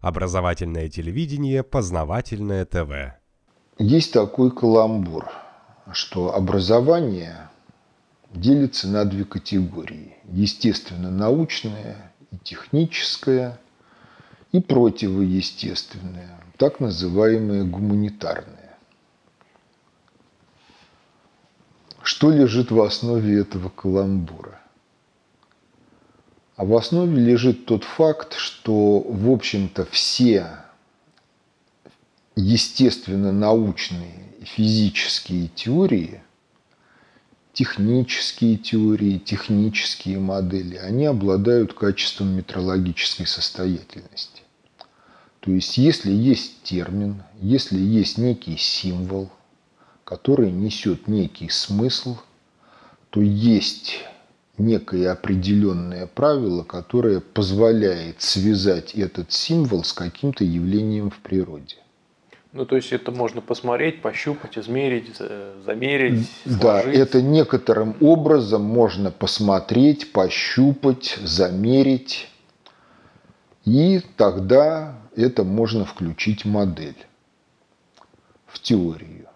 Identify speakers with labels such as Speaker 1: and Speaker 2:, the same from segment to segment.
Speaker 1: Образовательное телевидение, познавательное ТВ.
Speaker 2: Есть такой каламбур, что образование делится на две категории. Естественно-научное и техническое, и противоестественное, так называемое гуманитарное. Что лежит в основе этого каламбура? А в основе лежит тот факт, что, в общем-то, все естественно-научные физические теории, технические теории, технические модели, они обладают качеством метрологической состоятельности. То есть, если есть термин, если есть некий символ – который несет некий смысл, то есть некое определенное правило, которое позволяет связать этот символ с каким-то явлением в природе.
Speaker 3: Ну, то есть это можно посмотреть, пощупать, измерить, замерить.
Speaker 2: Сложить. Да, это некоторым образом можно посмотреть, пощупать, замерить. И тогда это можно включить модель в теорию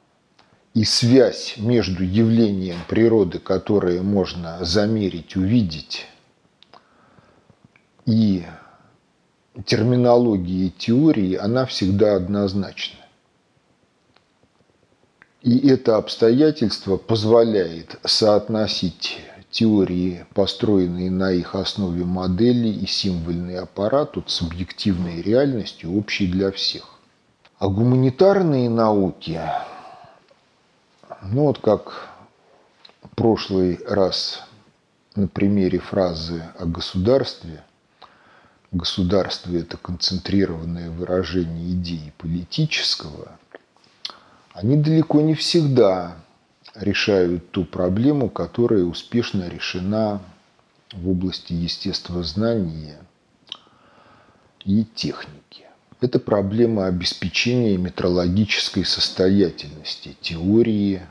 Speaker 2: и связь между явлением природы, которое можно замерить, увидеть, и терминологией теории, она всегда однозначна. И это обстоятельство позволяет соотносить теории, построенные на их основе модели и символьный аппарат от субъективной реальности, общей для всех. А гуманитарные науки ну вот как в прошлый раз на примере фразы о государстве. Государство – это концентрированное выражение идеи политического. Они далеко не всегда решают ту проблему, которая успешно решена в области естествознания и техники. Это проблема обеспечения метрологической состоятельности теории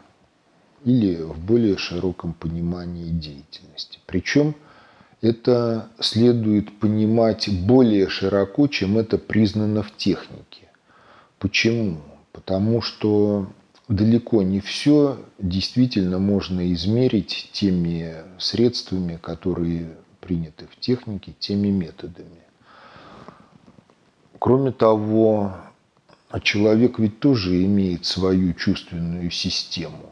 Speaker 2: или в более широком понимании деятельности. Причем это следует понимать более широко, чем это признано в технике. Почему? Потому что далеко не все действительно можно измерить теми средствами, которые приняты в технике, теми методами. Кроме того, человек ведь тоже имеет свою чувственную систему.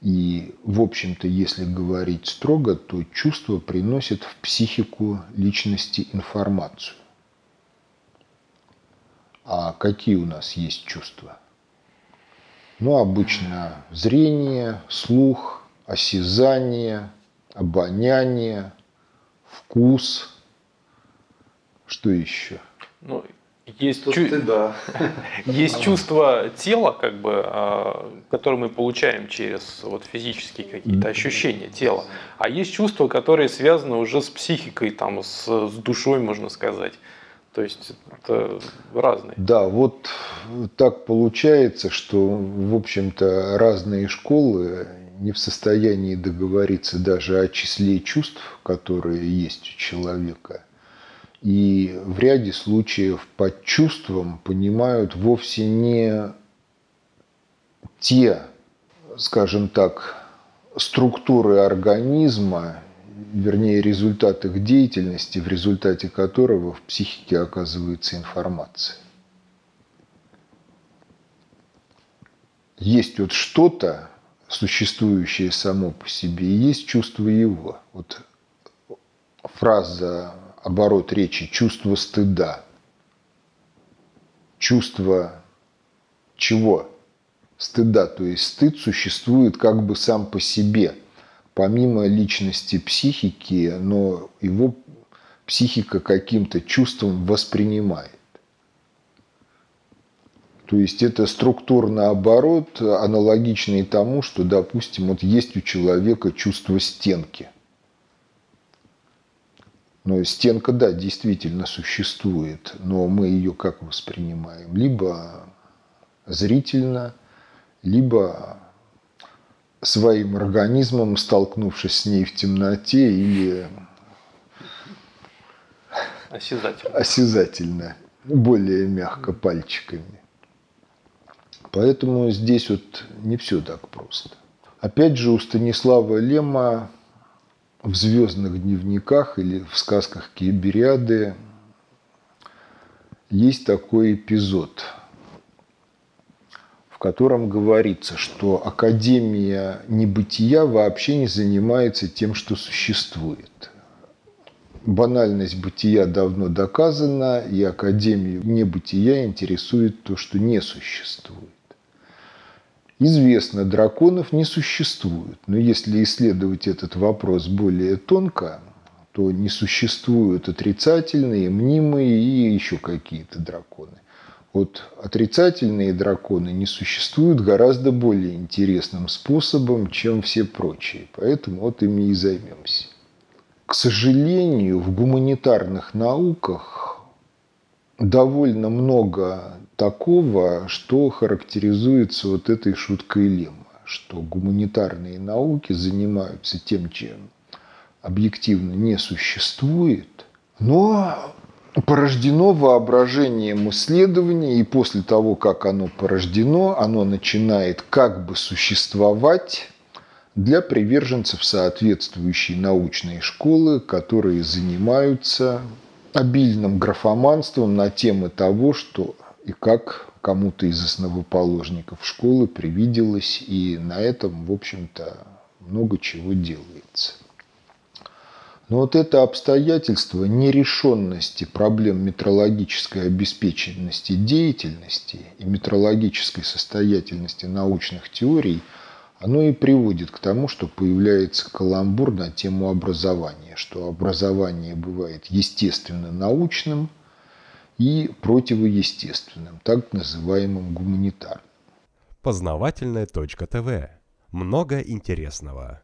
Speaker 2: И, в общем-то, если говорить строго, то чувство приносит в психику личности информацию. А какие у нас есть чувства? Ну, обычно зрение, слух, осязание, обоняние, вкус. Что еще?
Speaker 3: Ну, есть, чу... да. есть чувство тела, как бы, а, которое мы получаем через вот, физические какие-то ощущения тела. А есть чувства, которые связаны уже с психикой, там, с, с душой, можно сказать. То есть это разные.
Speaker 2: Да, вот так получается, что, в общем-то, разные школы не в состоянии договориться даже о числе чувств, которые есть у человека – и в ряде случаев под чувством понимают вовсе не те, скажем так, структуры организма, вернее, результат их деятельности, в результате которого в психике оказывается информация. Есть вот что-то, существующее само по себе, и есть чувство его. Вот фраза оборот речи чувство стыда. Чувство чего? Стыда. То есть стыд существует как бы сам по себе, помимо личности психики, но его психика каким-то чувством воспринимает. То есть это структурный оборот, аналогичный тому, что, допустим, вот есть у человека чувство стенки. Но стенка, да, действительно существует, но мы ее как воспринимаем? Либо зрительно, либо своим организмом, столкнувшись с ней в темноте, или
Speaker 3: Осязательно.
Speaker 2: Осязательно. Более мягко пальчиками. Поэтому здесь вот не все так просто. Опять же, у Станислава Лема в «Звездных дневниках» или в сказках Киебериады есть такой эпизод, в котором говорится, что Академия небытия вообще не занимается тем, что существует. Банальность бытия давно доказана, и Академию небытия интересует то, что не существует. Известно, драконов не существует, но если исследовать этот вопрос более тонко, то не существуют отрицательные, мнимые и еще какие-то драконы. Вот отрицательные драконы не существуют гораздо более интересным способом, чем все прочие. Поэтому вот ими и займемся. К сожалению, в гуманитарных науках довольно много такого, что характеризуется вот этой шуткой Лема, что гуманитарные науки занимаются тем, чем объективно не существует, но порождено воображением исследования, и после того, как оно порождено, оно начинает как бы существовать для приверженцев соответствующей научной школы, которые занимаются обильным графоманством на темы того, что и как кому-то из основоположников школы привиделось, и на этом, в общем-то, много чего делается. Но вот это обстоятельство нерешенности проблем метрологической обеспеченности деятельности и метрологической состоятельности научных теорий, оно и приводит к тому, что появляется каламбур на тему образования, что образование бывает естественно-научным и противоестественным, так называемым гуманитарным.
Speaker 1: Познавательная точка ТВ. Много интересного.